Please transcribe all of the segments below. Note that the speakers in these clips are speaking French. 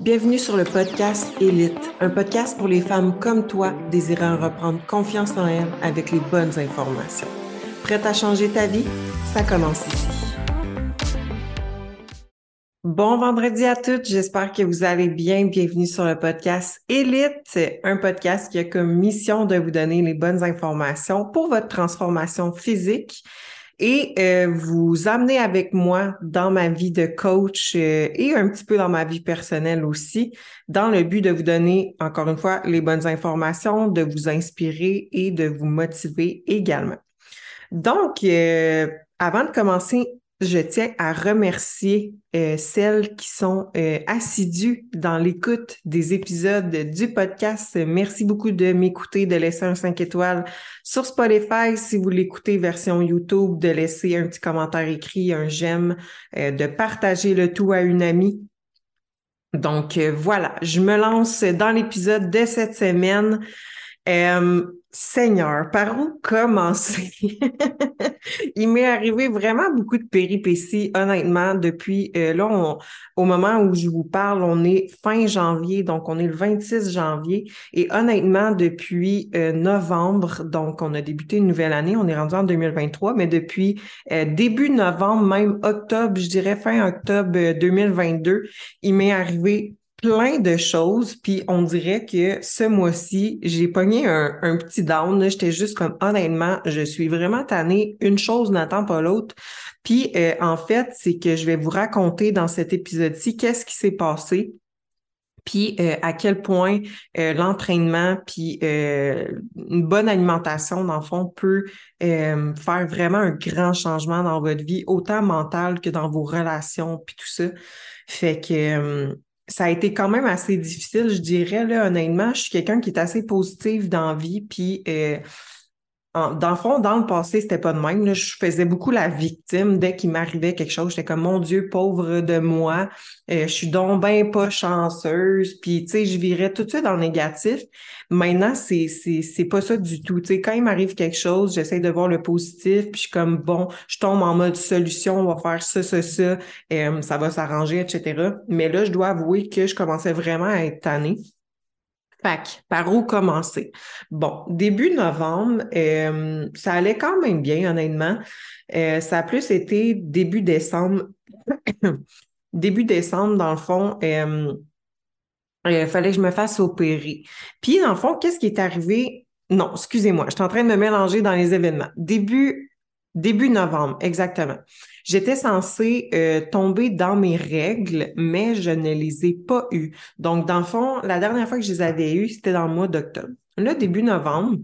Bienvenue sur le podcast Élite, un podcast pour les femmes comme toi désirant reprendre confiance en elles avec les bonnes informations. Prête à changer ta vie? Ça commence ici. Bon vendredi à toutes, j'espère que vous allez bien. Bienvenue sur le podcast Élite, un podcast qui a comme mission de vous donner les bonnes informations pour votre transformation physique et euh, vous amener avec moi dans ma vie de coach euh, et un petit peu dans ma vie personnelle aussi, dans le but de vous donner, encore une fois, les bonnes informations, de vous inspirer et de vous motiver également. Donc, euh, avant de commencer je tiens à remercier euh, celles qui sont euh, assidues dans l'écoute des épisodes du podcast. Merci beaucoup de m'écouter, de laisser un 5 étoiles sur Spotify si vous l'écoutez version YouTube, de laisser un petit commentaire écrit, un j'aime, euh, de partager le tout à une amie. Donc voilà, je me lance dans l'épisode de cette semaine. Seigneur, par où commencer? Il m'est arrivé vraiment beaucoup de péripéties, honnêtement, depuis euh, là, au moment où je vous parle, on est fin janvier, donc on est le 26 janvier. Et honnêtement, depuis euh, novembre, donc on a débuté une nouvelle année, on est rendu en 2023, mais depuis euh, début novembre, même octobre, je dirais fin octobre 2022, il m'est arrivé plein de choses, puis on dirait que ce mois-ci, j'ai pogné un, un petit down. J'étais juste comme honnêtement, je suis vraiment tannée. Une chose n'attend pas l'autre. Puis euh, en fait, c'est que je vais vous raconter dans cet épisode-ci qu'est-ce qui s'est passé. Puis euh, à quel point euh, l'entraînement puis une bonne alimentation, dans le fond, peut faire vraiment un grand changement dans votre vie, autant mental que dans vos relations, puis tout ça. Fait que ça a été quand même assez difficile, je dirais, là, honnêtement. Je suis quelqu'un qui est assez positif dans la vie, puis euh, dans le fond, dans le passé, c'était pas de même. Là. Je faisais beaucoup la victime. Dès qu'il m'arrivait quelque chose, j'étais comme mon Dieu, pauvre de moi. Euh, je suis donc bien pas chanceuse. Puis, tu sais, je virais tout de suite dans le négatif. Maintenant, c'est, c'est pas ça du tout. Tu sais, quand il m'arrive quelque chose, j'essaie de voir le positif. Puis je suis comme bon, je tombe en mode solution, on va faire ça, ça, ça, euh, ça va s'arranger, etc. Mais là, je dois avouer que je commençais vraiment à être tannée. Fait par où commencer? Bon, début novembre, euh, ça allait quand même bien, honnêtement. Euh, ça a plus été début décembre. début décembre, dans le fond, euh, il fallait que je me fasse opérer. Puis, dans le fond, qu'est-ce qui est arrivé? Non, excusez-moi, je suis en train de me mélanger dans les événements. Début novembre, exactement. J'étais censée euh, tomber dans mes règles, mais je ne les ai pas eues. Donc, dans le fond, la dernière fois que je les avais eues, c'était dans le mois d'octobre. Là, début novembre,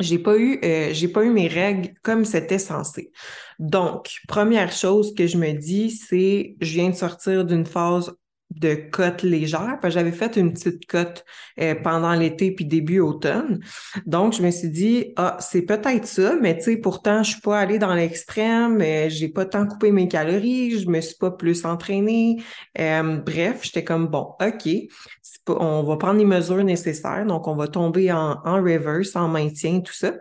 j'ai pas eu euh, j'ai pas eu mes règles comme c'était censé. Donc, première chose que je me dis, c'est je viens de sortir d'une phase de cote légère. J'avais fait une petite cote euh, pendant l'été puis début automne. Donc, je me suis dit, ah, c'est peut-être ça, mais tu sais, pourtant, je suis pas allée dans l'extrême, euh, j'ai pas tant coupé mes calories, je me suis pas plus entraînée. Euh, bref, j'étais comme, bon, OK, on va prendre les mesures nécessaires, donc on va tomber en, en reverse, en maintien, tout ça.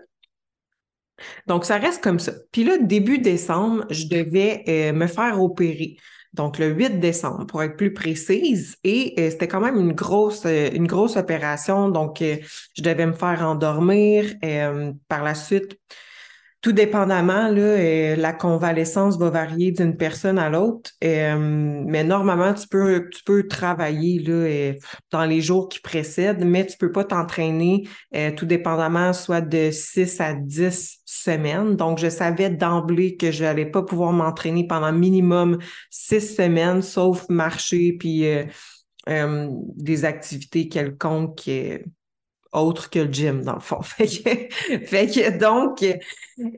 Donc, ça reste comme ça. Puis là, début décembre, je devais me faire opérer donc le 8 décembre pour être plus précise. Et euh, c'était quand même une grosse, euh, une grosse opération. Donc, euh, je devais me faire endormir. par la suite, tout dépendamment, là, euh, la convalescence va varier d'une personne à l'autre, euh, mais normalement, tu peux, tu peux travailler là, euh, dans les jours qui précèdent, mais tu peux pas t'entraîner tout dépendamment soit de 6 à 10 semaines. Donc, je savais d'emblée que je n'allais pas pouvoir m'entraîner pendant minimum 6 semaines, sauf marcher puis des activités quelconques autre que le gym, dans le fond. Fait que, donc,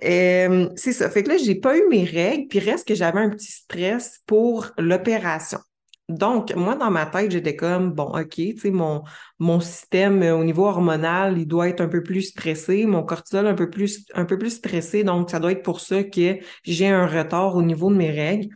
euh, c'est ça. Fait que là, j'ai pas eu mes règles, puis reste que j'avais un petit stress pour l'opération. Donc, moi, dans ma tête, j'étais comme, bon, OK, tu sais, mon, mon système euh, au niveau hormonal, il doit être un peu plus stressé, mon cortisol un peu plus, un peu plus stressé, donc ça doit être pour ça que j'ai un retard au niveau de mes règles.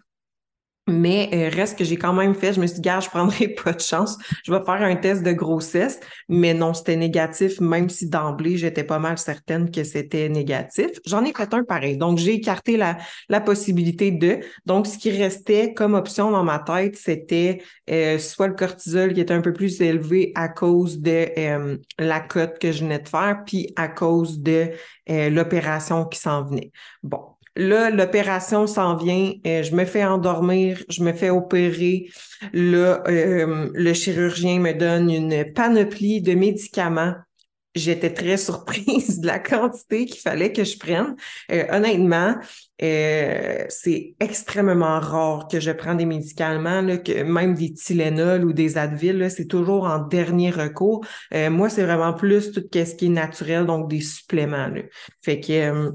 Mais euh, reste que j'ai quand même fait, je me suis dit, gars, je prendrai pas de chance. Je vais faire un test de grossesse. Mais non, c'était négatif, même si d'emblée, j'étais pas mal certaine que c'était négatif. J'en ai fait un pareil. Donc, j'ai écarté la, la possibilité de. Donc, ce qui restait comme option dans ma tête, c'était euh, soit le cortisol qui était un peu plus élevé à cause de euh, la cote que je venais de faire, puis à cause de l'opération qui s'en venait. Bon, Là, l'opération s'en vient, euh, je me fais endormir, je me fais opérer. Là, euh, le chirurgien me donne une panoplie de médicaments. J'étais très surprise de la quantité qu'il fallait que je prenne. Euh, honnêtement, c'est extrêmement rare que je prenne des médicaments, même des Tylenol ou des Advil, c'est toujours en dernier recours. moi, c'est vraiment plus tout ce qui est naturel, donc des suppléments. Fait que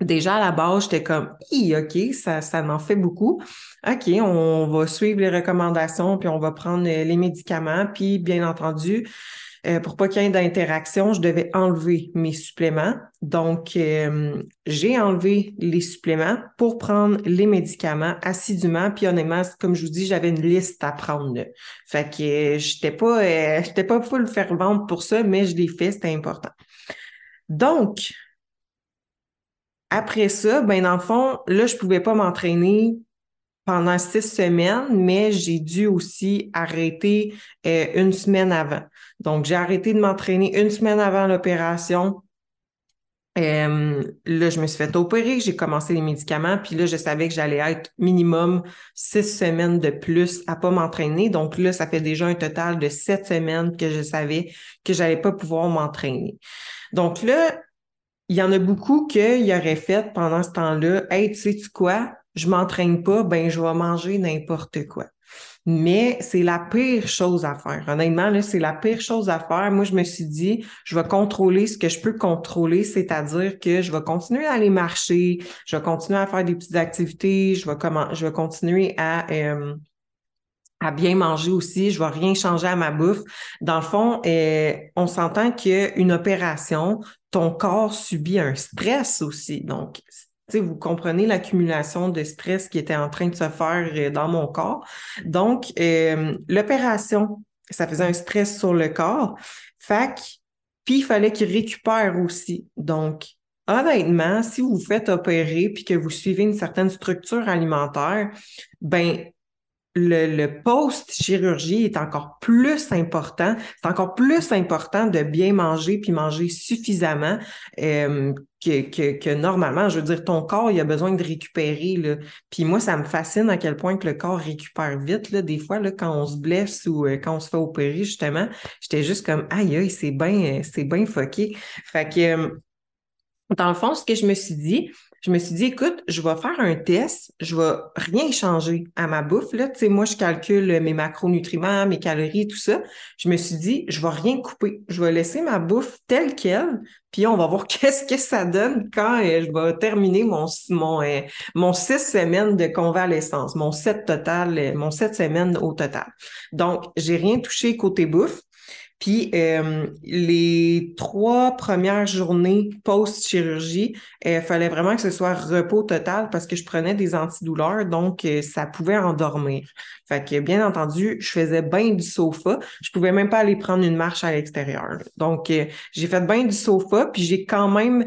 Déjà à la base, j'étais comme, OK, ça, ça m'en fait beaucoup. OK, on va suivre les recommandations, puis on va prendre euh, les médicaments. Puis, bien entendu, euh, pour pas qu'il y ait d'interaction, je devais enlever mes suppléments. Donc, euh, j'ai enlevé les suppléments pour prendre les médicaments assidûment. Puis honnêtement, comme je vous dis, j'avais une liste à prendre. Fait que j'étais pas, j'étais pas full fervente pour ça, mais je l'ai fait, c'était important. Donc, après ça, ben dans le fond, là, je pouvais pas m'entraîner pendant six semaines, mais j'ai dû aussi arrêter euh, une semaine avant. Donc, j'ai arrêté de m'entraîner une semaine avant l'opération. Euh, là, je me suis fait opérer, j'ai commencé les médicaments, puis là, je savais que j'allais être minimum six semaines de plus à pas m'entraîner. Donc là, ça fait déjà un total de sept semaines que je savais que j'allais pas pouvoir m'entraîner. Donc là, il y en a beaucoup qui auraient fait pendant ce temps-là, hey, tu sais-tu quoi? Je m'entraîne pas, ben je vais manger n'importe quoi. Mais c'est la pire chose à faire. Honnêtement, là, c'est la pire chose à faire. Moi, je me suis dit, je vais contrôler ce que je peux contrôler, c'est-à-dire que je vais continuer à aller marcher, je vais continuer à faire des petites activités, je vais comment, je vais continuer à euh, à bien manger aussi, je vais rien changer à ma bouffe. Dans le fond, euh, on s'entend qu'une opération, ton corps subit un stress aussi. Donc, vous comprenez l'accumulation de stress qui était en train de se faire euh, dans mon corps. Donc, euh, l'opération, ça faisait un stress sur le corps. Fac, puis il fallait qu'il récupère aussi. Donc, honnêtement, si vous vous faites opérer puis que vous suivez une certaine structure alimentaire, ben le, post-chirurgie est encore plus important. C'est encore plus important de bien manger puis manger suffisamment euh, que, que, normalement. Je veux dire, ton corps, il a besoin de récupérer. Là. Puis moi, ça me fascine à quel point que le corps récupère vite. Là. Des fois, là, quand on se blesse ou euh, quand on se fait opérer, justement, j'étais juste comme aïe, aïe, c'est bien, c'est bien foqué. Fait que euh, dans le fond, ce que je me suis dit, je me suis dit, écoute, je vais faire un test, je vais rien changer à ma bouffe. Là. Tu sais, moi, je calcule mes macronutriments, mes calories, tout ça. Je me suis dit, je vais rien couper. Je vais laisser ma bouffe telle qu'elle, puis on va voir qu'est-ce que ça donne quand euh, je vais terminer mon, mon, euh, mon six semaines de convalescence, mon sept total, euh, mon sept semaines au total. Donc, j'ai rien touché côté bouffe. Puis euh, les trois premières journées post-chirurgie, il euh, fallait vraiment que ce soit repos total parce que je prenais des antidouleurs, donc euh, ça pouvait endormir. Fait que bien entendu, je faisais bien du sofa. Je pouvais même pas aller prendre une marche à l'extérieur. Donc j'ai fait bien du sofa, puis j'ai quand même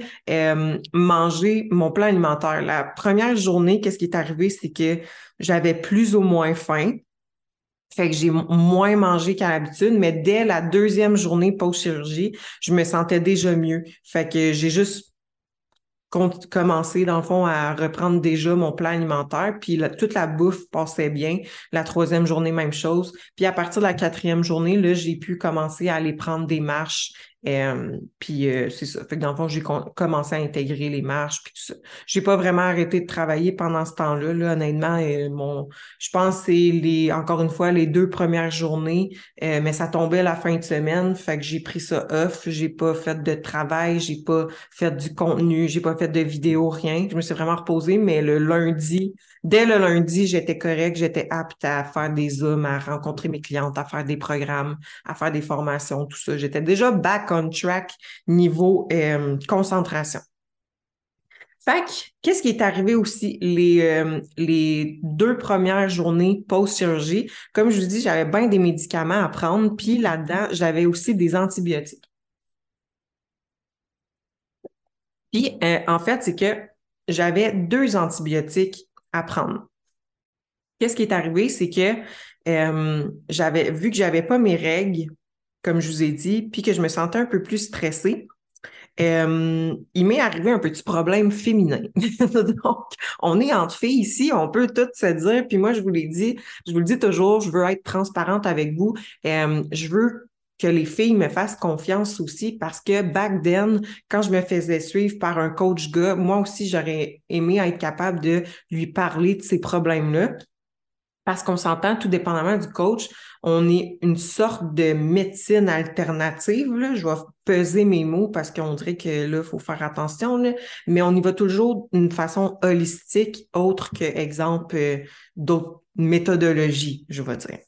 mangé mon plan alimentaire. La première journée, qu'est-ce qui est arrivé, c'est que j'avais plus ou moins faim. Fait que j'ai moins mangé qu'à l'habitude, mais dès la deuxième journée post-chirurgie, je me sentais déjà mieux. Fait que j'ai juste commencé, dans le fond, à reprendre déjà mon plan alimentaire. Puis toute la bouffe passait bien. La troisième journée, même chose. Puis à partir de la quatrième journée, là, j'ai pu commencer à aller prendre des marches euh, puis euh, c'est ça. Fait que dans le fond, j'ai commencé à intégrer les marches puis tout ça. J'ai pas vraiment arrêté de travailler pendant ce temps-là. Là, honnêtement, euh, mon, je pense que c'est les, encore une fois, les deux premières journées, mais ça tombait la fin de semaine. Fait que j'ai pris ça off. J'ai pas fait de travail, j'ai pas fait du contenu, j'ai pas fait de vidéo, rien. Je me suis vraiment reposée, mais le lundi, dès le lundi, j'étais correcte, j'étais apte à faire des Zooms, à rencontrer mes clientes, à faire des programmes, à faire des formations, tout ça. J'étais déjà back on track niveau euh, concentration. Fait qu'est-ce qui est arrivé aussi? Les, euh, les deux premières journées post-chirurgie? Comme je vous dis, j'avais bien des médicaments à prendre, puis là-dedans, j'avais aussi des antibiotiques. Puis, euh, en fait, c'est que j'avais deux antibiotiques à prendre. Qu'est-ce qui est arrivé? C'est que euh, j'avais vu que j'avais pas mes règles, comme je vous ai dit, puis que je me sentais un peu plus stressée. Euh, il m'est arrivé un petit problème féminin. Donc, on est entre filles ici, on peut tout se dire. Puis moi, je vous l'ai dit, je vous le dis toujours, je veux être transparente avec vous. Euh, je veux que les filles me fassent confiance aussi parce que back then, quand je me faisais suivre par un coach gars, moi aussi, j'aurais aimé être capable de lui parler de ces problèmes-là. Parce qu'on s'entend, tout dépendamment du coach, on est une sorte de médecine alternative. Là. Je vais peser mes mots parce qu'on dirait que là, il faut faire attention. Mais on y va toujours d'une façon holistique, autre que, exemple, euh, d'autres méthodologies, je vais dire.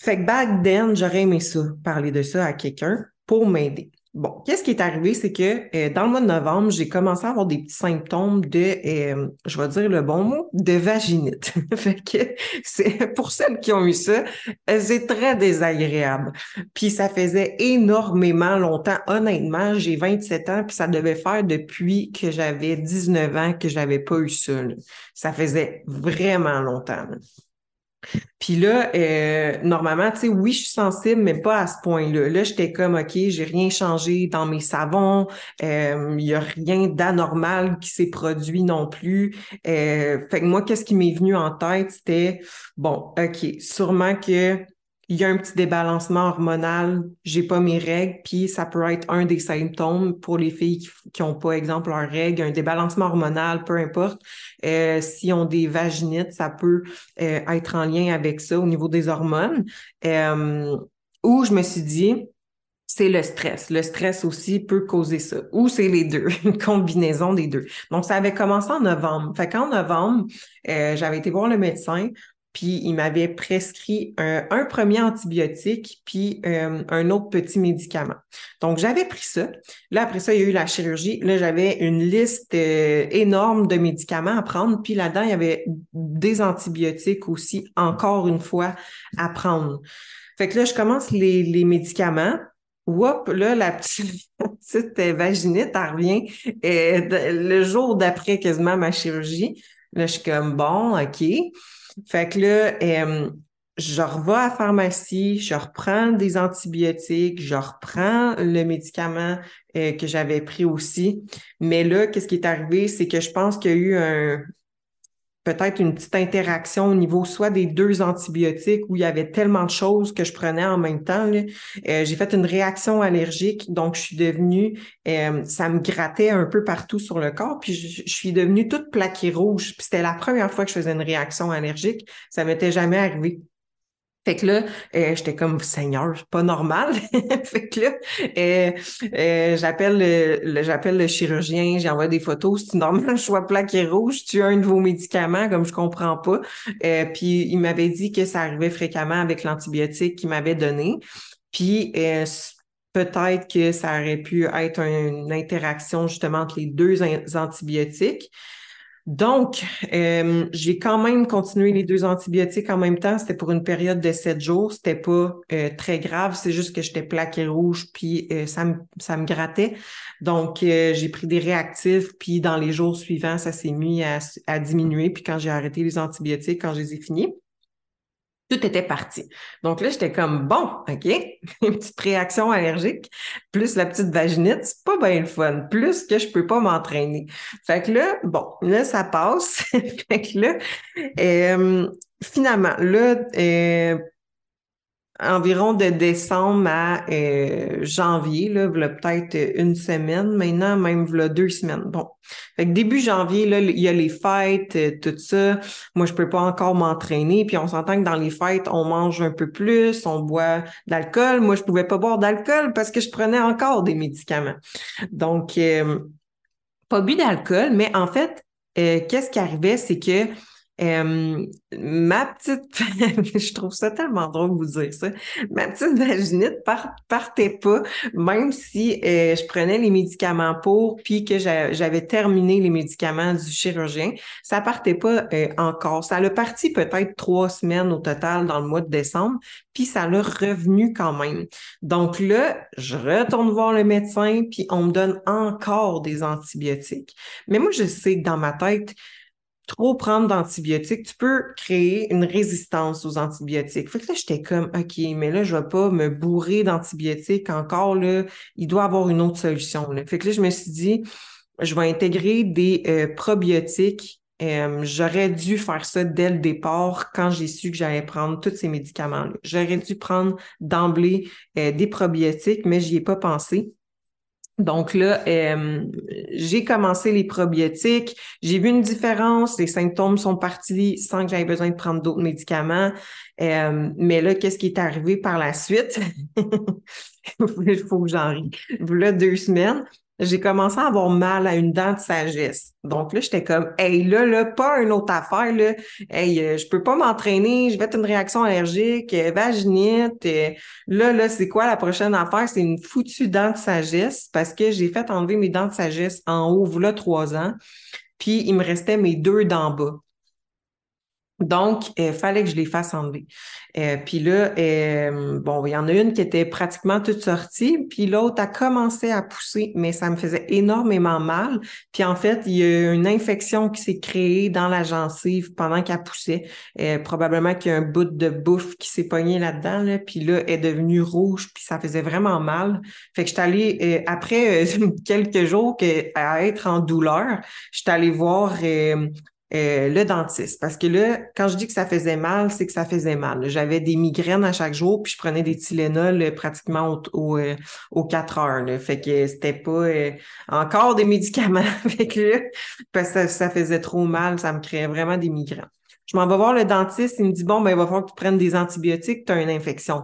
Fait que back then, j'aurais aimé ça, parler de ça à quelqu'un pour m'aider. Bon, qu'est-ce qui est arrivé, c'est que euh, dans le mois de novembre, j'ai commencé à avoir des petits symptômes de, euh, je vais dire le bon mot, de vaginite. fait que c'est pour celles qui ont eu ça, c'est très désagréable. Puis ça faisait énormément longtemps. Honnêtement, j'ai 27 ans, puis ça devait faire depuis que j'avais 19 ans que j'avais pas eu ça. Ça faisait vraiment longtemps. Puis là, euh, normalement, tu sais, oui, je suis sensible, mais pas à ce point-là. Là, j'étais comme, OK, j'ai rien changé dans mes savons, euh, il n'y a rien d'anormal qui s'est produit non plus. Euh, fait que moi, qu'est-ce qui m'est venu en tête, c'était, bon, OK, sûrement que il y a un petit débalancement hormonal, j'ai pas mes règles, puis ça peut être un des symptômes pour les filles qui n'ont pas, exemple, leurs règles, un débalancement hormonal, peu importe. Euh, S'ils ont des vaginites, ça peut euh, être en lien avec ça au niveau des hormones. Euh, ou je me suis dit, c'est le stress. Le stress aussi peut causer ça. Ou c'est les deux, une combinaison des deux. Donc, ça avait commencé en novembre. Fait qu'en novembre, euh, j'avais été voir le médecin puis il m'avait prescrit un, premier antibiotique, puis euh, un autre petit médicament. Donc, j'avais pris ça. Là, après ça, il y a eu la chirurgie. Là, j'avais une liste euh, énorme de médicaments à prendre, puis là-dedans, il y avait des antibiotiques aussi, encore une fois, à prendre. Fait que là, je commence les, médicaments. Whoop, là, la petite, vaginite, elle revient euh, le jour d'après quasiment ma chirurgie. Là, je suis comme, bon, OK. Fait que là, euh, je revois à la pharmacie, je reprends des antibiotiques, je reprends le médicament euh, que j'avais pris aussi. Mais là, qu'est-ce qui est arrivé? C'est que je pense qu'il y a eu un, peut-être une petite interaction au niveau soit des deux antibiotiques où il y avait tellement de choses que je prenais en même temps. Euh, j'ai fait une réaction allergique, donc je suis devenue, euh, ça me grattait un peu partout sur le corps, puis je, suis devenue toute plaquée rouge. C'était la première fois que je faisais une réaction allergique. Ça m'était jamais arrivé. Fait que là, euh, j'étais comme Seigneur, pas normal. fait que là, euh, euh, j'appelle le, chirurgien, j'envoie des photos. C'est normal, je sois plaqué rouge, tu as un de vos médicaments, comme je comprends pas. puis il m'avait dit que ça arrivait fréquemment avec l'antibiotique qu'il m'avait donné. Puis peut-être que ça aurait pu être une interaction justement entre les deux antibiotiques. Donc, euh, j'ai quand même continué les deux antibiotiques en même temps. C'était pour une période de sept jours. C'était pas euh, très grave. C'est juste que j'étais plaqué rouge, puis euh, ça, me, ça me grattait. Donc, j'ai pris des réactifs, puis dans les jours suivants, ça s'est mis à, à diminuer. Puis quand j'ai arrêté les antibiotiques, quand je les ai finis, tout était parti. Donc là, j'étais comme, bon, OK, une petite réaction allergique, plus la petite vaginite, c'est pas bien le fun, plus que je peux pas m'entraîner. Fait que là, bon, là, ça passe. fait que là, euh, finalement, là, euh, environ de décembre à euh, janvier, là, peut-être une semaine, maintenant même là, deux semaines. Bon. Fait que début janvier, là, il y a les fêtes, euh, tout ça. Moi, je peux pas encore m'entraîner. Puis on s'entend que dans les fêtes, on mange un peu plus, on boit d'alcool. Moi, je pouvais pas boire d'alcool parce que je prenais encore des médicaments. Donc, euh, pas bu d'alcool, mais en fait, qu'est-ce qui arrivait, c'est que Ma petite, je trouve ça tellement drôle de vous dire ça. Ma petite vaginite partait pas, même si euh, je prenais les médicaments pour, puis que j'avais terminé les médicaments du chirurgien, ça partait pas euh, encore. Ça a parti peut-être trois semaines au total dans le mois de décembre, puis ça l'a revenu quand même. Donc là, je retourne voir le médecin, puis on me donne encore des antibiotiques. Mais moi, je sais que dans ma tête, trop prendre d'antibiotiques, tu peux créer une résistance aux antibiotiques. Fait que là, j'étais comme, OK, mais là, je vais pas me bourrer d'antibiotiques encore, là. Il doit avoir une autre solution. Fait que là, je me suis dit, je vais intégrer des euh, probiotiques. Euh, j'aurais dû faire ça dès le départ quand j'ai su que j'allais prendre tous ces médicaments-là. J'aurais dû prendre d'emblée euh, des probiotiques, mais j'y ai pas pensé. Donc là, euh, j'ai commencé les probiotiques, j'ai vu une différence, les symptômes sont partis sans que j'aie besoin de prendre d'autres médicaments. Euh, mais là, qu'est-ce qui est arrivé par la suite? Il faut que j'en rie. Là, deux semaines, j'ai commencé à avoir mal à une dent de sagesse. Donc là, j'étais comme, hey, là, là, pas une autre affaire, là. Hey, euh, je peux pas m'entraîner, je vais être une réaction allergique, euh, vaginite. Euh, là, là, c'est quoi la prochaine affaire? C'est une foutue dent de sagesse parce que j'ai fait enlever mes dents de sagesse en haut, là, trois ans. Puis, il me restait mes deux dents bas. Donc, il euh, fallait que je les fasse enlever. Euh, puis là, euh, bon, il y en a une qui était pratiquement toute sortie, puis l'autre a commencé à pousser, mais ça me faisait énormément mal. Puis en fait, il y a une infection qui s'est créée dans la gencive pendant qu'elle poussait. probablement qu'il y a un bout de bouffe qui s'est pogné là-dedans, là, puis là, elle est devenue rouge, puis ça faisait vraiment mal. Fait que je suis allée, après quelques jours que, à être en douleur, je suis allée voir euh, le dentiste. Parce que là, quand je dis que ça faisait mal, c'est que ça faisait mal. J'avais des migraines à chaque jour, puis je prenais des Tylenol euh, pratiquement au, euh, aux quatre heures. Là. Fait que c'était pas encore des médicaments. fait que parce que ça, faisait trop mal, ça me créait vraiment des migraines. Je m'en vais voir le dentiste, il me dit Bon, ben, il va falloir que tu prennes des antibiotiques, tu as une infection.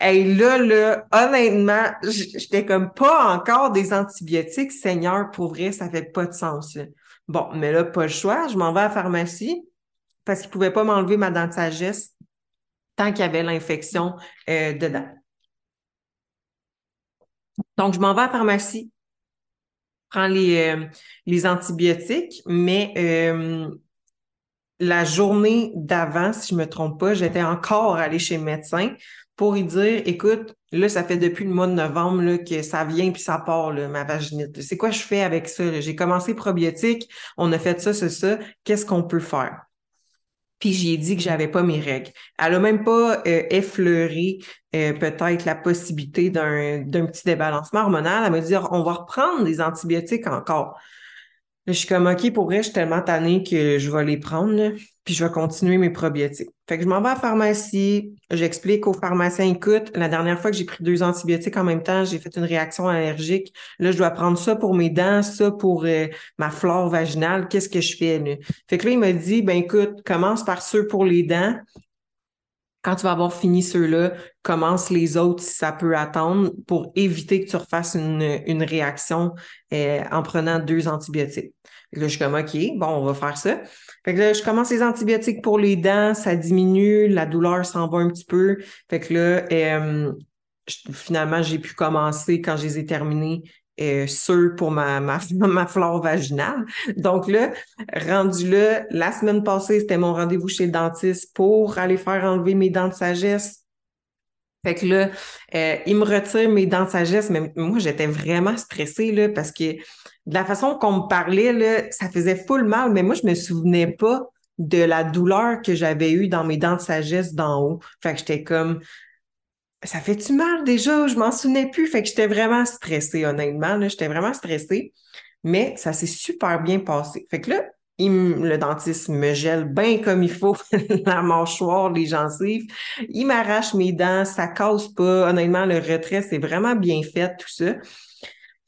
Et là, là, honnêtement, j'étais comme pas encore des antibiotiques, Seigneur, pour vrai, ça fait pas de sens. Bon, mais là, pas le choix. Je m'en vais à la pharmacie parce qu'ils ne pouvaient pas m'enlever ma dent de sagesse tant qu'il y avait l'infection euh, dedans. Donc, je m'en vais à la pharmacie, prends les, euh, les antibiotiques, mais euh, la journée d'avant, si je ne me trompe pas, j'étais encore allée chez le médecin pour lui dire, écoute, là, ça fait depuis le mois de novembre là, que ça vient puis ça part, là, ma vaginite. C'est quoi je fais avec ça? J'ai commencé probiotique, on a fait ça, c'est ça. Qu'est-ce qu'on peut faire? Puis j'ai dit que j'avais pas mes règles. Elle a même pas euh, effleuré euh, peut-être la possibilité d'un, d'un petit débalancement hormonal. Elle m'a dit on va reprendre des antibiotiques encore je suis comme, OK, pour vrai, je suis tellement tannée que je vais les prendre, puis je vais continuer mes probiotiques. Fait que je m'en vais à la pharmacie, j'explique au pharmacien, écoute, la dernière fois que j'ai pris deux antibiotiques en même temps, j'ai fait une réaction allergique. Là, je dois prendre ça pour mes dents, ça pour euh, ma flore vaginale. Qu'est-ce que je fais, là? Fait que là, il m'a dit, ben écoute, commence par ceux pour les dents. Quand tu vas avoir fini ceux-là, commence les autres si ça peut attendre pour éviter que tu refasses une, une réaction euh, en prenant deux antibiotiques. Là, je suis comme, OK, bon, on va faire ça. Fait que là, je commence les antibiotiques pour les dents, ça diminue, la douleur s'en va un petit peu. Fait que là, euh, finalement, j'ai pu commencer quand je les ai terminés euh, ceux pour ma, ma, ma flore vaginale. Donc là, rendu là, la semaine passée, c'était mon rendez-vous chez le dentiste pour aller faire enlever mes dents de sagesse. Fait que là, euh, il me retire mes dents de sagesse, mais moi, j'étais vraiment stressée là, parce que de la façon qu'on me parlait, là, ça faisait full mal, mais moi, je me souvenais pas de la douleur que j'avais eue dans mes dents de sagesse d'en haut. Fait que j'étais comme, ça fait-tu mal déjà? Je m'en souvenais plus. Fait que j'étais vraiment stressée, honnêtement. J'étais vraiment stressée. Mais ça s'est super bien passé. Fait que là, le dentiste me gèle bien comme il faut la mâchoire, les gencives. Il m'arrache mes dents, ça casse pas. Honnêtement, le retrait, c'est vraiment bien fait, tout ça.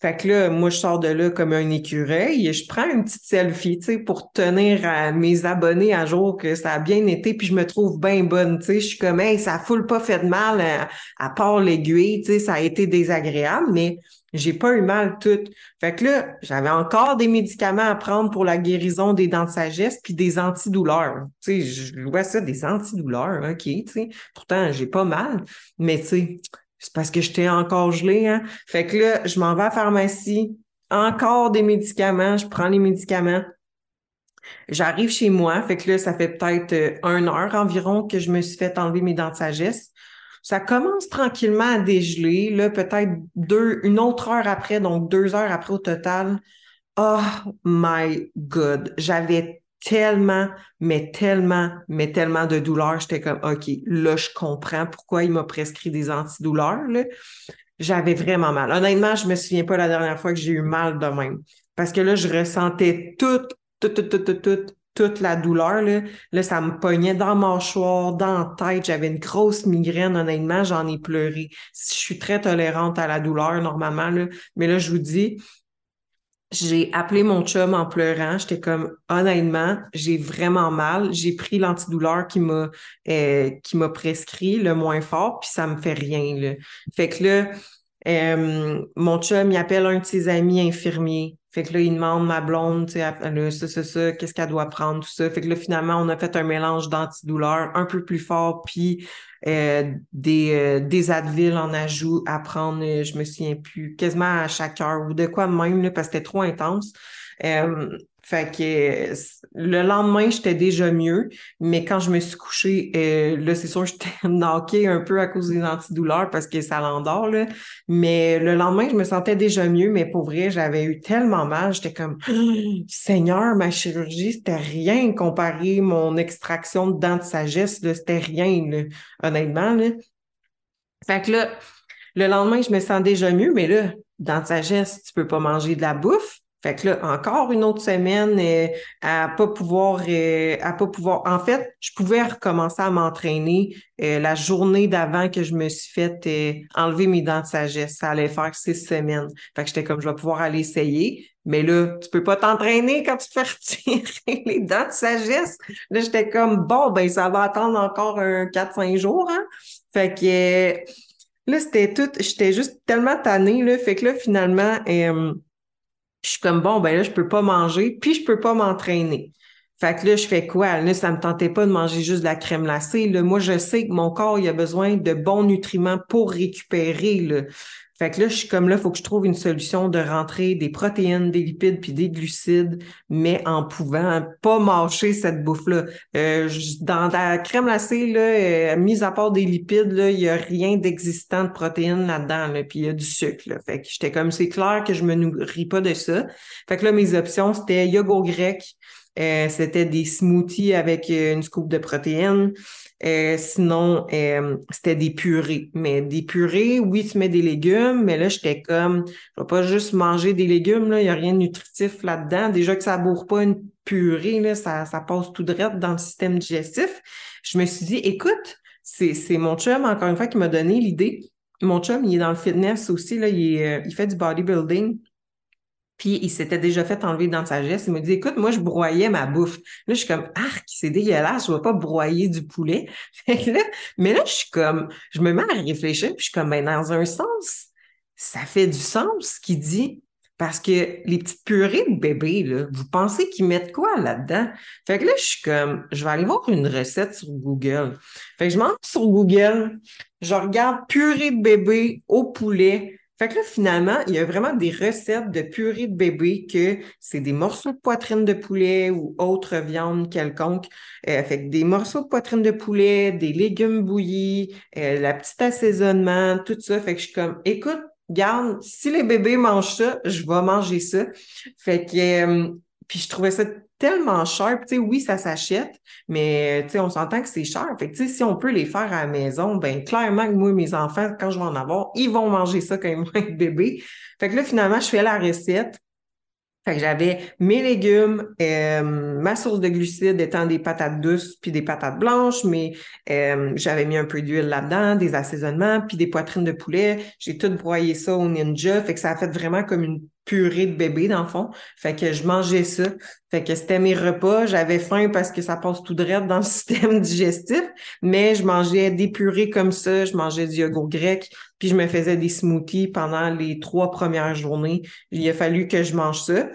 Fait que là, moi, je sors de là comme un écureuil et je prends une petite selfie, tu sais, pour tenir à mes abonnés à jour que ça a bien été, puis je me trouve bien bonne, tu sais. Je suis comme, hey, ça full pas fait de mal, à, euh, à part l'aiguille, tu sais, ça a été désagréable, mais j'ai pas eu mal tout. Fait que là, j'avais encore des médicaments à prendre pour la guérison des dents de sagesse puis des antidouleurs. Tu sais, je vois ça, des antidouleurs, OK, tu sais. Pourtant, j'ai pas mal, mais tu sais, c'est parce que j'étais encore gelée, hein. Fait que là, je m'en vais à la pharmacie, encore des médicaments, je prends les médicaments. J'arrive chez moi, fait que là, ça fait peut-être euh, une heure environ que je me suis fait enlever mes dents de sagesse. Ça commence tranquillement à dégeler. Là, peut-être deux, une autre heure après, donc deux heures après au total. Oh my God! J'avais tellement, mais tellement, mais tellement de douleur. J'étais comme, OK, là, je comprends pourquoi il m'a prescrit des antidouleurs. J'avais vraiment mal. Honnêtement, je me souviens pas la dernière fois que j'ai eu mal de même. Parce que là, je ressentais toute, toute, toute, toute, toute, toute la douleur. Là, là ça me pognait dans ma mâchoire, dans la tête. J'avais une grosse migraine, honnêtement, j'en ai pleuré. Je suis très tolérante à la douleur normalement, là. mais là, je vous dis, j'ai appelé mon chum en pleurant. J'étais comme, honnêtement, j'ai vraiment mal. J'ai pris l'antidouleur qui m'a euh, qui m'a prescrit le moins fort, puis ça me fait rien. Là. Fait que là, euh, mon chum, il appelle un de ses amis infirmiers. Fait que là, il demande ma blonde, tu sais, ça, ça, ça, qu'est-ce qu'elle doit prendre, tout ça. Fait que là, finalement, on a fait un mélange d'antidouleurs un peu plus fort, puis euh, des, euh, des Advil en ajout à prendre, euh, je me souviens plus, quasiment à chaque heure ou de quoi même, là, parce que c'était trop intense. Fait que le lendemain, j'étais déjà mieux, mais quand je me suis couchée, euh, là, c'est sûr, j'étais knockée un peu à cause des antidouleurs parce que ça l'endort, là. Mais le lendemain, je me sentais déjà mieux, mais pour vrai, j'avais eu tellement mal, j'étais comme Seigneur, ma chirurgie, c'était rien comparé mon extraction de dents de sagesse, là, c'était rien, honnêtement, là. Fait que là, le lendemain, je me sens déjà mieux, mais là, dents de sagesse, tu peux pas manger de la bouffe fait que là, encore une autre semaine euh, à pas pouvoir, euh, à pas pouvoir. En fait, je pouvais recommencer à m'entraîner euh, la journée d'avant que je me suis fait enlever mes dents de sagesse. Ça allait faire six semaines. Fait que j'étais comme, je vais pouvoir aller essayer. Mais là, tu peux pas t'entraîner quand tu te fais retirer les dents de sagesse. Là, j'étais comme, bon, ben, ça va attendre encore un 4-5 jours, hein. Fait que là, c'était tout, j'étais juste tellement tannée, là. Fait que là, finalement, je suis comme bon, ben là, je peux pas manger, puis je peux pas m'entraîner. Fait que là, je fais quoi? Là, ça me tentait pas de manger juste de la crème glacée. Là, moi, je sais que mon corps, il a besoin de bons nutriments pour récupérer. Là. Fait que là, je suis comme là, il faut que je trouve une solution de rentrer des protéines, des lipides puis des glucides, mais en pouvant pas mâcher cette bouffe-là. Euh, dans la crème glacée, là, euh, mise à part des lipides, là, il y a rien d'existant de protéines là-dedans, là, puis il y a du sucre. Là. Fait que j'étais comme, c'est clair que je me nourris pas de ça. Fait que là, mes options, c'était yogourt grec, euh, c'était des smoothies avec une scoop de protéines. Euh, sinon, euh, c'était des purées. Mais des purées, oui, tu mets des légumes, mais là, j'étais comme, je vais pas juste manger des légumes, là, il n'y a rien de nutritif là-dedans. Déjà que ça ne bourre pas une purée, là, ça, ça passe tout droit dans le système digestif. Je me suis dit, écoute, c'est, c'est mon chum, encore une fois, qui m'a donné l'idée. Mon chum, il est dans le fitness aussi, là, il, il fait du bodybuilding. Puis il s'était déjà fait enlever dans sa geste. Il me dit Écoute, moi, je broyais ma bouffe. Là, je suis comme Arc, c'est dégueulasse, je ne vais pas broyer du poulet. mais là, je suis comme, je me mets à réfléchir, puis je suis comme, ben, dans un sens, ça fait du sens ce qu'il dit. Parce que les petites purées de bébé, là, vous pensez qu'ils mettent quoi là-dedans? Fait que là, je suis comme, je vais aller voir une recette sur Google. Fait que je m'en sur Google, je regarde purée de bébé au poulet fait que là, finalement, il y a vraiment des recettes de purée de bébé que c'est des morceaux de poitrine de poulet ou autre viande quelconque. Euh, fait que des morceaux de poitrine de poulet, des légumes bouillis, euh, la petite assaisonnement, tout ça. Fait que je suis comme, écoute, garde, si les bébés mangent ça, je vais manger ça. Fait que, euh, puis je trouvais ça tellement cher. Tu sais, oui, ça s'achète, mais tu sais, on s'entend que c'est cher. Fait que, tu sais, si on peut les faire à la maison, ben clairement que moi, mes enfants, quand je vais en avoir, ils vont manger ça quand ils vont être bébés. Fait que là, finalement, je fais la recette. Fait que j'avais mes légumes, euh, ma source de glucides étant des patates douces puis des patates blanches, mais euh, j'avais mis un peu d'huile là-dedans, des assaisonnements, puis des poitrines de poulet. J'ai tout broyé ça au ninja, fait que ça a fait vraiment comme une purée de bébé dans le fond. Fait que je mangeais ça. Fait que c'était mes repas. J'avais faim parce que ça passe tout droit dans le système digestif, mais je mangeais des purées comme ça, je mangeais du yogourt grec, puis je me faisais des smoothies pendant les trois premières journées. Il a fallu que je mange ça.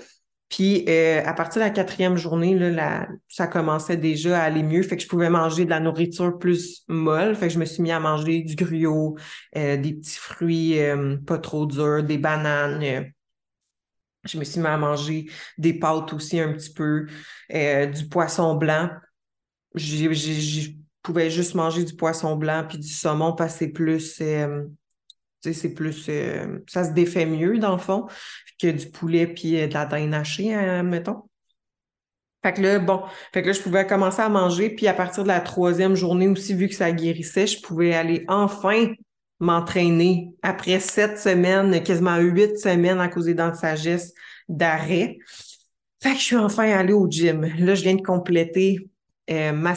Puis euh, à partir de la quatrième journée, là, ça commençait déjà à aller mieux. Fait que je pouvais manger de la nourriture plus molle. Fait que je me suis mis à manger du gruau, euh, des petits fruits euh, pas trop durs, des bananes. je me suis mis à manger des pâtes aussi un petit peu, du poisson blanc. Je pouvais juste manger du poisson blanc puis du saumon parce que c'est plus c'est plus. Euh, ça se défait mieux, dans le fond, que du poulet puis euh, de la dinde hachée, hein, mettons. Fait que là, bon, fait que là, je pouvais commencer à manger, puis à partir de la troisième journée aussi, vu que ça guérissait, je pouvais aller enfin m'entraîner après sept semaines, quasiment huit semaines à cause des dents de sagesse d'arrêt. Fait que je suis enfin allée au gym. Là, je viens de compléter euh, ma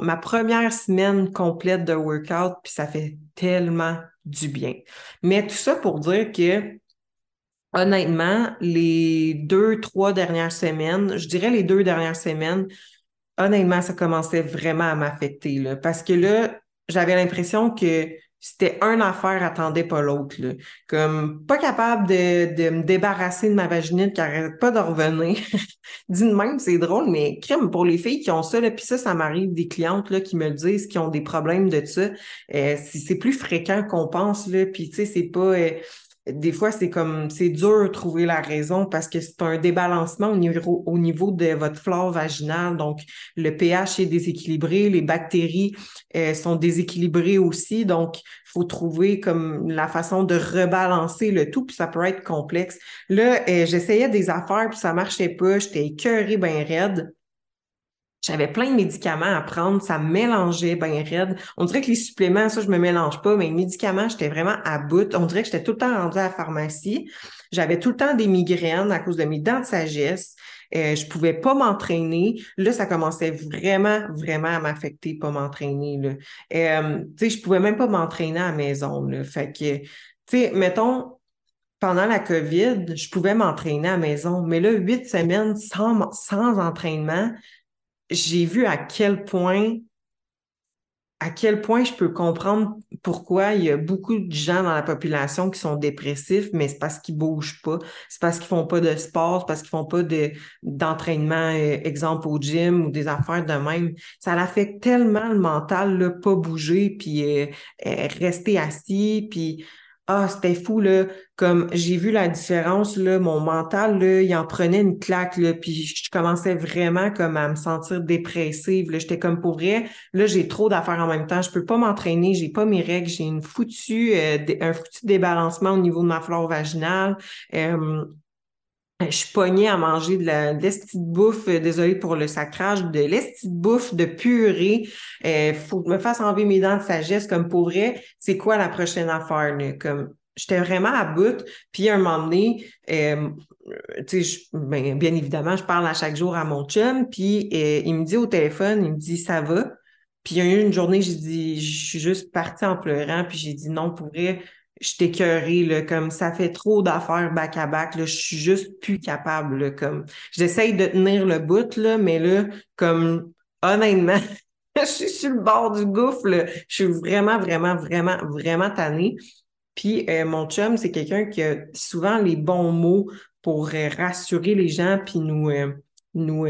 ma première semaine complète de workout, puis ça fait tellement du bien. Mais tout ça pour dire que honnêtement, les deux, trois dernières semaines, je dirais les deux dernières semaines, honnêtement, ça commençait vraiment à m'affecter. Parce que là, j'avais l'impression que c'était une affaire attendait pas l'autre. Comme pas capable de, me débarrasser de ma vaginite qui arrête pas de revenir. Dis de même, c'est drôle, mais crème pour les filles qui ont ça, puis ça, ça m'arrive des clientes là, qui me le disent, qui ont des problèmes de ça. Euh, c'est plus fréquent qu'on pense, puis tu sais, c'est pas. Euh, des fois, c'est comme, c'est dur de trouver la raison parce que c'est un débalancement au niveau, au niveau de votre flore vaginale. Donc, le pH est déséquilibré, les bactéries euh, sont déséquilibrées aussi. Donc, il faut trouver comme la façon de rebalancer le tout, puis ça peut être complexe. Là, euh, j'essayais des affaires, puis ça marchait pas. J'étais écœurée bien raide. J'avais plein de médicaments à prendre, ça mélangeait bien raide. On dirait que les suppléments, ça, je me mélange pas, mais les médicaments, j'étais vraiment à bout. On dirait que j'étais tout le temps rendue à la pharmacie. J'avais tout le temps des migraines à cause de mes dents de sagesse. Euh, je pouvais pas m'entraîner. Là, ça commençait vraiment, vraiment à m'affecter, pas m'entraîner. Là. Euh, tu sais, je pouvais même pas m'entraîner à la maison. Fait que, tu sais, mettons, pendant la COVID, je pouvais m'entraîner à la maison, mais là, huit semaines sans, sans entraînement, j'ai vu à quel point à quel point je peux comprendre pourquoi il y a beaucoup de gens dans la population qui sont dépressifs, mais c'est parce qu'ils bougent pas, c'est parce qu'ils font pas de sport, c'est parce qu'ils font pas de, d'entraînement, euh, exemple au gym ou des affaires de même. Ça affecte tellement le mental, là, pas bouger, puis euh, euh, rester assis, puis ah, c'était fou, là. Comme j'ai vu la différence, là, mon mental, là, il en prenait une claque, là, puis je commençais vraiment comme à me sentir dépressive. Là. J'étais comme pour vrai, là, j'ai trop d'affaires en même temps. Je peux pas m'entraîner, j'ai pas mes règles, j'ai une foutue, euh, un foutu débalancement au niveau de ma flore vaginale. Je suis pognée à manger de la de bouffe, euh, désolé pour le sacrage, de l'esti de bouffe, de purée. Il faut que je me fasse enlever mes dents de sagesse comme pour vrai. C'est quoi la prochaine affaire? Là? Comme j'étais vraiment à bout. Puis à un moment donné, euh, ben, bien évidemment, je parle à chaque jour à mon chum, puis euh, il me dit au téléphone, il me dit ça va? Puis il y a eu une journée, j'ai dit, je suis juste partie en pleurant, puis j'ai dit non, pour vrai, je t'écœurée, là, comme ça fait trop d'affaires back à back, là, je suis juste plus capable, là, comme j'essaye de tenir le bout, là, mais là, comme honnêtement, je suis sur le bord du gouffre, je suis vraiment, vraiment, vraiment, vraiment tannée. Puis euh, mon chum, c'est quelqu'un qui a souvent les bons mots pour euh, rassurer les gens, puis nous, euh, nous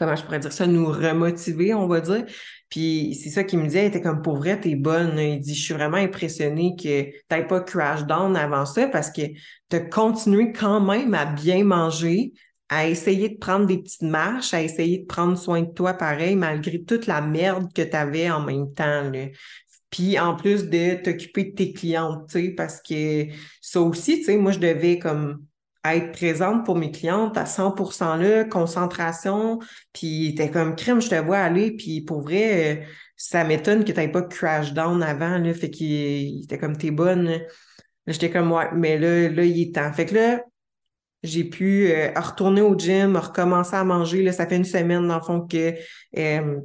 comment je pourrais dire ça, nous remotiver, on va dire. Puis c'est ça qu'il me disait, il était comme pour vrai, t'es bonne. Il dit, je suis vraiment impressionné que t'aies pas crash down avant ça parce que t'as continué quand même à bien manger, à essayer de prendre des petites marches, à essayer de prendre soin de toi pareil, malgré toute la merde que tu avais en même temps. Puis en plus de t'occuper de tes clientes, tu sais, parce que ça aussi, tu sais, moi, je devais comme être présente pour mes clientes à 100% là, concentration, puis t'es comme crème, je te vois aller, puis pour vrai, ça m'étonne que t'aies pas crash down avant, là, fait qu'il était comme t'es bonne. J'étais comme ouais, mais là, là, il est temps. Fait que là, J'ai pu euh, retourner au gym, recommencer à manger. Là, ça fait une semaine, dans le fond, que euh,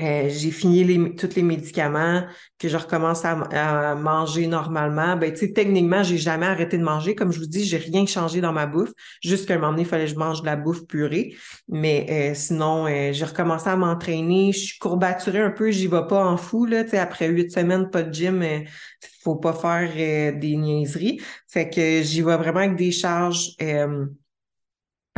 euh, j'ai fini les, tous les médicaments, que je recommence à, manger normalement. Ben, tu sais, techniquement, j'ai jamais arrêté de manger. Comme je vous dis, j'ai rien changé dans ma bouffe. Juste qu'à un moment donné, il fallait que je mange de la bouffe purée. Mais euh, sinon, euh, j'ai recommencé à m'entraîner. Je suis courbaturée un peu. J'y vais pas en fou, là. Tu sais, après huit semaines, pas de gym, euh, faut pas faire des niaiseries. Fait que j'y vais vraiment avec des charges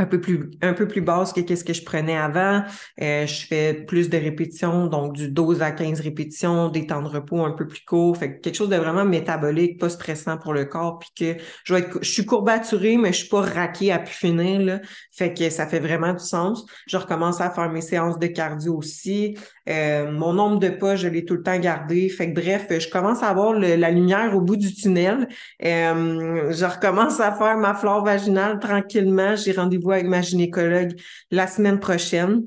un peu plus un peu plus basse que qu'est-ce que je prenais avant. Euh, je fais plus de répétitions, donc du 12 à 15 répétitions, des temps de repos un peu plus courts, fait quelque chose de vraiment métabolique, pas stressant pour le corps, puis que je vais être, je suis courbaturée, mais je suis pas raquée à pu finir là, fait que ça fait vraiment du sens. Je recommence à faire mes séances de cardio aussi. Euh, mon nombre de pas, je l'ai tout le temps gardé. Fait que bref, je commence à avoir la lumière au bout du tunnel. Euh, je recommence à faire ma flore vaginale tranquillement. J'ai rendez-vous avec ma gynécologue la semaine prochaine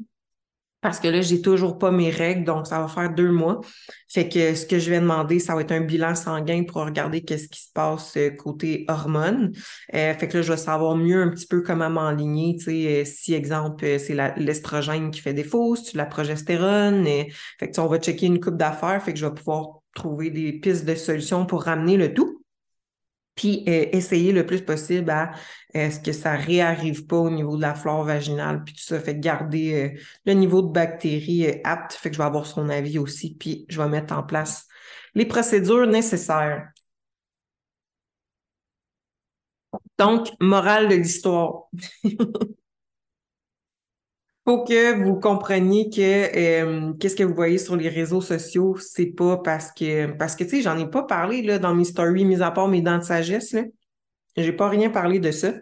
parce que là, j'ai toujours pas mes règles, donc ça va faire deux mois. Fait que ce que je vais demander, ça va être un bilan sanguin pour regarder qu'est-ce qui se passe euh, côté hormones. Euh, fait que là, je vais savoir mieux un petit peu comment m'enligner, tu sais, euh, si, exemple, c'est l'estrogène qui fait défaut, si la progestérone. fait que on va checker une coupe d'affaires, fait que je vais pouvoir trouver des pistes de solutions pour ramener le tout puis euh, essayer le plus possible à euh, ce que ça réarrive pas au niveau de la flore vaginale, puis tout ça, fait garder euh, le niveau de bactéries apte, fait que je vais avoir son avis aussi, puis je vais mettre en place les procédures nécessaires. Donc, morale de l'histoire. faut que vous compreniez que euh, qu'est-ce que vous voyez sur les réseaux sociaux, c'est pas parce que parce que tu sais, j'en ai pas parlé là dans mes stories, mis à part mes dents de sagesse là. J'ai pas rien parlé de ça.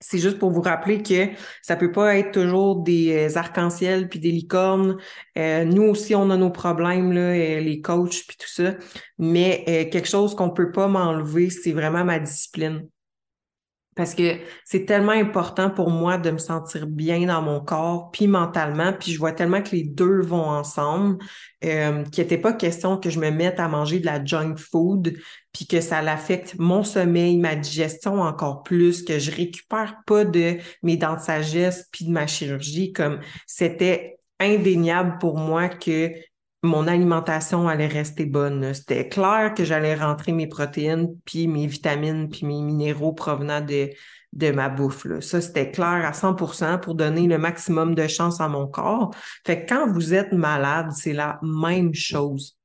C'est juste pour vous rappeler que ça peut pas être toujours des euh, arcs-en-ciel puis des licornes. Euh, nous aussi, on a nos problèmes, là, les coachs puis tout ça. Mais quelque chose qu'on peut pas m'enlever, c'est vraiment ma discipline parce que c'est tellement important pour moi de me sentir bien dans mon corps, puis mentalement, puis je vois tellement que les deux vont ensemble, euh, qu'il n'était pas question que je me mette à manger de la junk food, puis que ça l'affecte mon sommeil, ma digestion encore plus, que je récupère pas de mes dents de sagesse, puis de ma chirurgie, comme c'était indéniable pour moi que mon alimentation allait rester bonne. C'était clair que j'allais rentrer mes protéines, puis mes vitamines, puis mes minéraux provenant de, ma bouffe. Ça, c'était clair à 100% pour donner le maximum de chance à mon corps. Fait que quand vous êtes malade, c'est la même chose.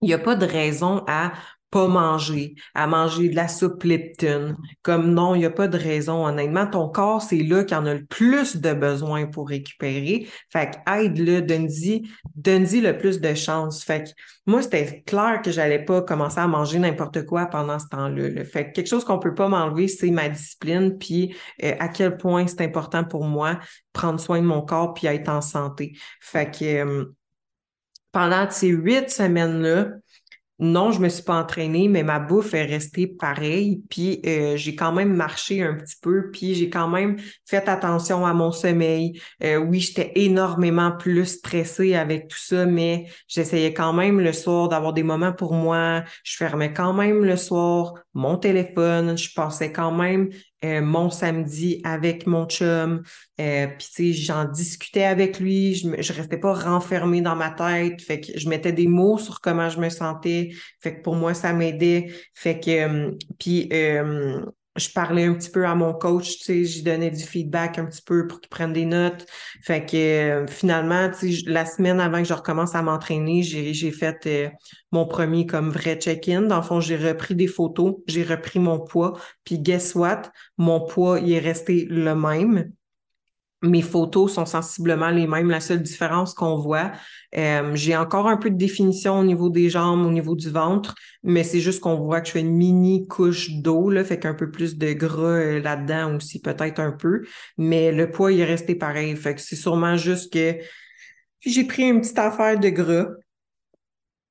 Il n'y a pas de raison à pas manger, à manger de la soupe Lipton. Comme non, il n'y a pas de raison. Honnêtement, ton corps, c'est là qu'il en a le plus de besoin pour récupérer. Fait que aide-le, donne-y, donne-y le plus de chance. Fait que moi, c'était clair que j'allais pas commencer à manger n'importe quoi pendant ce temps-là. Fait que quelque chose qu'on peut pas m'enlever, c'est ma discipline, puis euh, à quel point c'est important pour moi prendre soin de mon corps puis être en santé. Fait que euh, pendant ces huit semaines-là, non, je me suis pas entraînée, mais ma bouffe est restée pareille. Puis euh, j'ai quand même marché un petit peu, puis j'ai quand même fait attention à mon sommeil. Euh, oui, j'étais énormément plus stressée avec tout ça, mais j'essayais quand même le soir d'avoir des moments pour moi. Je fermais quand même le soir mon téléphone. Je passais quand même euh, mon samedi avec mon chum. Euh, Puis, tu sais, j'en discutais avec lui. Je, je restais pas renfermée dans ma tête. Fait que je mettais des mots sur comment je me sentais. Fait que pour moi, ça m'aidait. Fait que, euh, puis, euh, je parlais un petit peu à mon coach, tu sais, j'y donnais du feedback un petit peu pour qu'il prenne des notes. Fait que euh, finalement, tu sais, la semaine avant que je recommence à m'entraîner, j'ai fait euh, mon premier comme vrai check-in. Dans le fond, j'ai repris des photos, j'ai repris mon poids, puis guess what? Mon poids, il est resté le même mes photos sont sensiblement les mêmes. La seule différence qu'on voit, euh, j'ai encore un peu de définition au niveau des jambes, au niveau du ventre, mais c'est juste qu'on voit que je fais une mini couche d'eau, fait qu'un peu plus de gras euh, là-dedans aussi, peut-être un peu. Mais le poids, il est resté pareil. Fait que c'est sûrement juste que j'ai pris une petite affaire de gras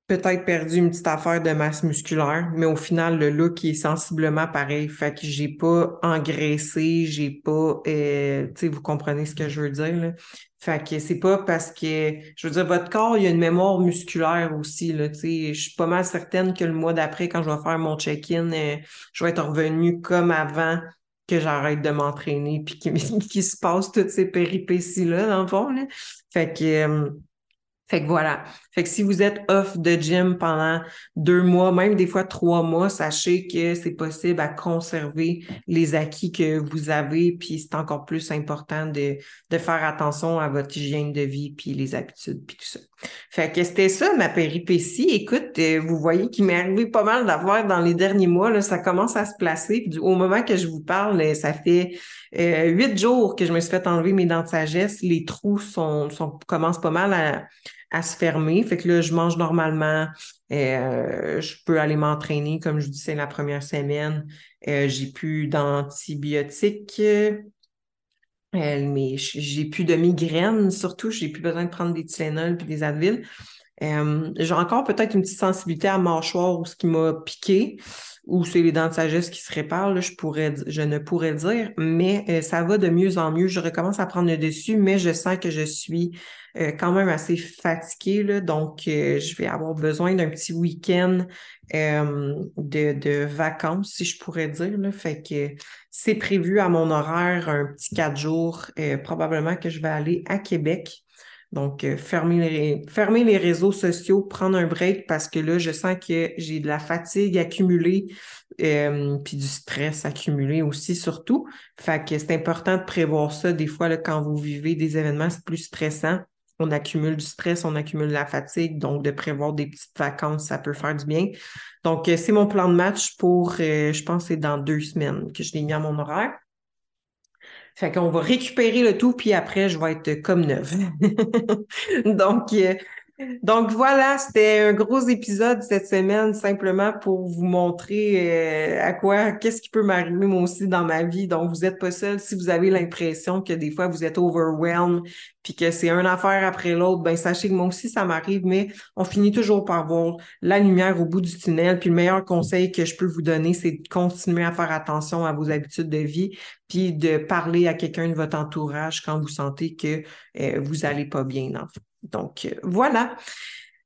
peut-être perdu une petite affaire de masse musculaire, mais au final, le look est sensiblement pareil. Fait que j'ai pas engraissé, j'ai pas, euh, tu sais, vous comprenez ce que je veux dire, là. Fait que c'est pas parce que, je veux dire, votre corps, il y a une mémoire musculaire aussi, là, tu sais. Je suis pas mal certaine que le mois d'après, quand je vais faire mon check-in, euh, je vais être revenu comme avant que j'arrête de m'entraîner puis qu'il se passe toutes ces péripéties-là, dans le fond. Là. Fait que euh, fait que voilà. Fait que si vous êtes off de gym pendant deux mois, même des fois trois mois, sachez que c'est possible à conserver les acquis que vous avez, puis c'est encore plus important de, de faire attention à votre hygiène de vie, puis les habitudes, puis tout ça. Fait que c'était ça ma péripétie. Écoute, euh, vous voyez qu'il m'est arrivé pas mal d'avoir dans les derniers mois, là, ça commence à se placer. au moment que je vous parle, euh, ça fait euh, huit jours que je me suis fait enlever mes dents de sagesse. Les trous sont, sont commencent pas mal à à se fermer. Fait que là, je mange normalement. Euh, je peux aller m'entraîner. Comme je vous dis, c'est la première semaine. Euh, j'ai plus d'antibiotiques. Euh, mais j'ai plus de migraines, surtout. J'ai plus besoin de prendre des Tylenol puis des Advil. j'ai encore peut-être une petite sensibilité à mâchoire ou ce qui m'a piqué ou c'est les dents de sagesse qui se réparent, je, pourrais, je ne pourrais dire, mais ça va de mieux en mieux. Je recommence à prendre le dessus, mais je sens que je suis euh, quand même assez fatiguée, là, donc euh, je vais avoir besoin d'un petit week-end euh, de, vacances, si je pourrais dire. Là. Fait que c'est prévu à mon horaire un petit quatre jours, probablement que je vais aller à Québec. Donc, fermer, les, fermer les réseaux sociaux, prendre un break parce que là, je sens que j'ai de la fatigue accumulée, puis du stress accumulé aussi, surtout. Fait que c'est important de prévoir ça. Des fois, là, quand vous vivez des événements plus stressants, on accumule du stress, on accumule la fatigue. Donc, de prévoir des petites vacances, ça peut faire du bien. Donc, euh, c'est mon plan de match pour, euh, je pense, c'est dans deux semaines que je l'ai mis à mon horaire. Fait qu'on va récupérer le tout, puis après, je vais être comme neuve. Donc, euh, donc voilà, c'était un gros épisode cette semaine simplement pour vous montrer euh, à quoi, qu'est-ce qui peut m'arriver moi aussi dans ma vie. Donc vous n'êtes pas seul si vous avez l'impression que des fois vous êtes overwhelmed puis que c'est une affaire après l'autre, ben sachez que moi aussi ça m'arrive, mais on finit toujours par voir la lumière au bout du tunnel. Puis le meilleur conseil que je peux vous donner, c'est de continuer à faire attention à vos habitudes de vie, puis de parler à quelqu'un de votre entourage quand vous sentez que euh, vous n'allez pas bien dans donc, euh, voilà.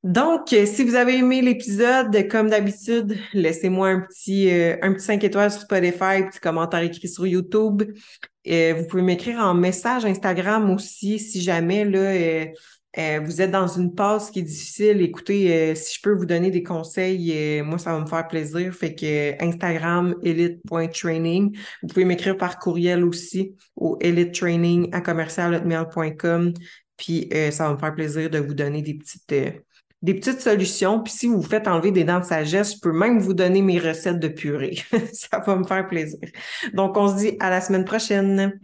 Donc, euh, si vous avez aimé l'épisode, comme d'habitude, laissez-moi un petit, euh, un petit 5 étoiles sur Spotify, un petit commentaire écrit sur YouTube. vous pouvez m'écrire en message Instagram aussi si jamais là, vous êtes dans une passe qui est difficile. Écoutez, si je peux vous donner des conseils, moi, ça va me faire plaisir. Fait que Instagram, elite.training. Vous pouvez m'écrire par courriel aussi au elitetraining à commercial.mail.com. Puis euh, ça va me faire plaisir de vous donner des petites, euh, des petites solutions. Puis si vous vous faites enlever des dents de sagesse, je peux même vous donner mes recettes de purée. ça va me faire plaisir. Donc, on se dit à la semaine prochaine.